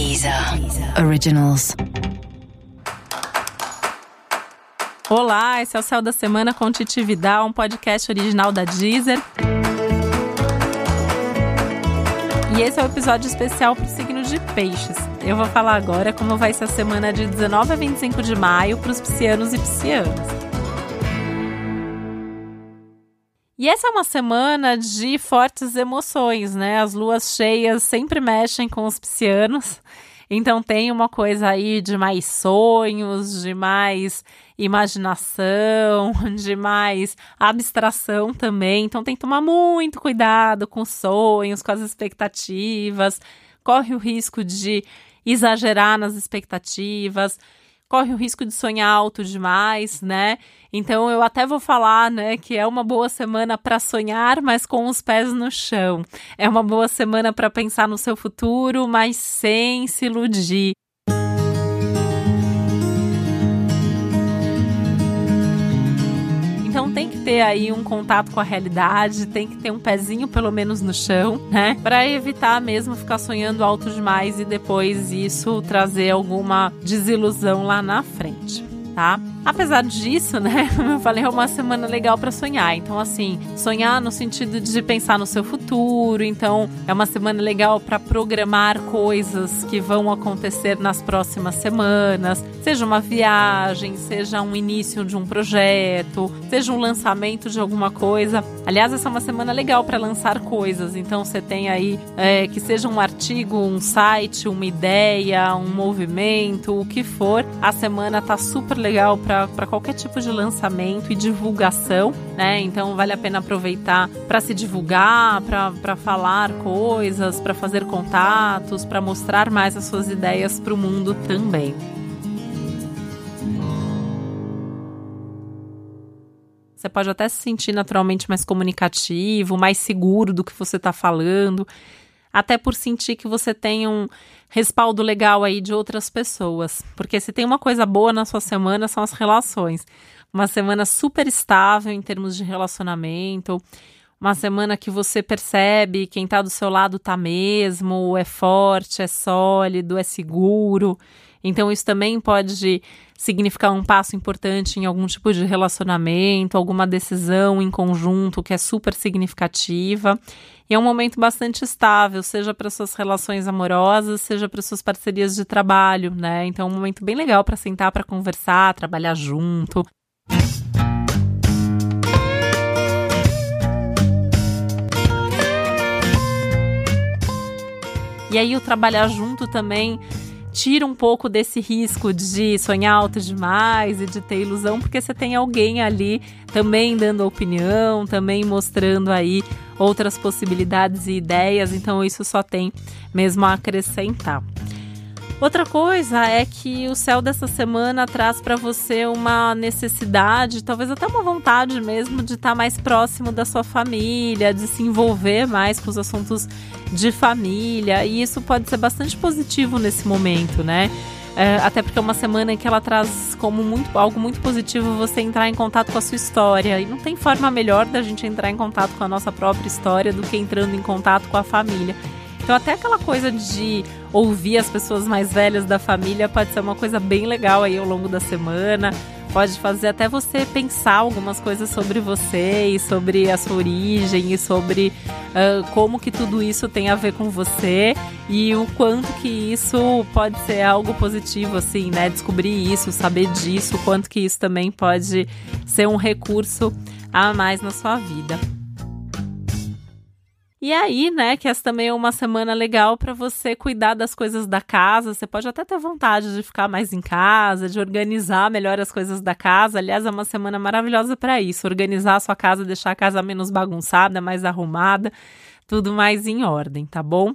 Deezer Originals. Olá, esse é o Céu da Semana com Titi Vidal, um podcast original da Deezer. E esse é o um episódio especial para o signo de Peixes. Eu vou falar agora como vai ser a semana de 19 a 25 de maio para os piscianos e piscianas. E essa é uma semana de fortes emoções, né? As luas cheias sempre mexem com os piscianos. Então tem uma coisa aí de mais sonhos, de mais imaginação, de mais abstração também. Então tem que tomar muito cuidado com os sonhos, com as expectativas. Corre o risco de exagerar nas expectativas corre o risco de sonhar alto demais, né? Então eu até vou falar, né, que é uma boa semana para sonhar, mas com os pés no chão. É uma boa semana para pensar no seu futuro, mas sem se iludir. Ter aí um contato com a realidade, tem que ter um pezinho pelo menos no chão, né? Para evitar mesmo ficar sonhando alto demais e depois isso trazer alguma desilusão lá na frente tá? Apesar disso, né, eu falei, é uma semana legal para sonhar. Então, assim, sonhar no sentido de pensar no seu futuro. Então, é uma semana legal para programar coisas que vão acontecer nas próximas semanas. Seja uma viagem, seja um início de um projeto, seja um lançamento de alguma coisa. Aliás, essa é uma semana legal para lançar coisas. Então, você tem aí é, que seja um artigo, um site, uma ideia, um movimento, o que for. A semana tá super legal para qualquer tipo de lançamento e divulgação, né? Então vale a pena aproveitar para se divulgar, para falar coisas, para fazer contatos, para mostrar mais as suas ideias para o mundo também. Você pode até se sentir naturalmente mais comunicativo, mais seguro do que você está falando até por sentir que você tem um respaldo legal aí de outras pessoas. Porque se tem uma coisa boa na sua semana são as relações. Uma semana super estável em termos de relacionamento, uma semana que você percebe quem está do seu lado tá mesmo, é forte, é sólido, é seguro. Então, isso também pode significar um passo importante em algum tipo de relacionamento, alguma decisão em conjunto que é super significativa. E é um momento bastante estável, seja para suas relações amorosas, seja para suas parcerias de trabalho, né? Então, é um momento bem legal para sentar, para conversar, trabalhar junto. E aí, o trabalhar junto também tira um pouco desse risco de sonhar alto demais e de ter ilusão, porque você tem alguém ali também dando opinião, também mostrando aí outras possibilidades e ideias, então isso só tem mesmo a acrescentar. Outra coisa é que o céu dessa semana traz para você uma necessidade, talvez até uma vontade mesmo de estar tá mais próximo da sua família, de se envolver mais com os assuntos de família, e isso pode ser bastante positivo nesse momento, né? É, até porque é uma semana em que ela traz como muito, algo muito positivo você entrar em contato com a sua história. E não tem forma melhor da gente entrar em contato com a nossa própria história do que entrando em contato com a família. Então, até aquela coisa de ouvir as pessoas mais velhas da família pode ser uma coisa bem legal aí ao longo da semana. Pode fazer até você pensar algumas coisas sobre você e sobre a sua origem e sobre uh, como que tudo isso tem a ver com você e o quanto que isso pode ser algo positivo, assim, né? Descobrir isso, saber disso, o quanto que isso também pode ser um recurso a mais na sua vida. E aí, né, que essa também é uma semana legal para você cuidar das coisas da casa. Você pode até ter vontade de ficar mais em casa, de organizar melhor as coisas da casa. Aliás, é uma semana maravilhosa para isso. Organizar a sua casa, deixar a casa menos bagunçada, mais arrumada, tudo mais em ordem, tá bom?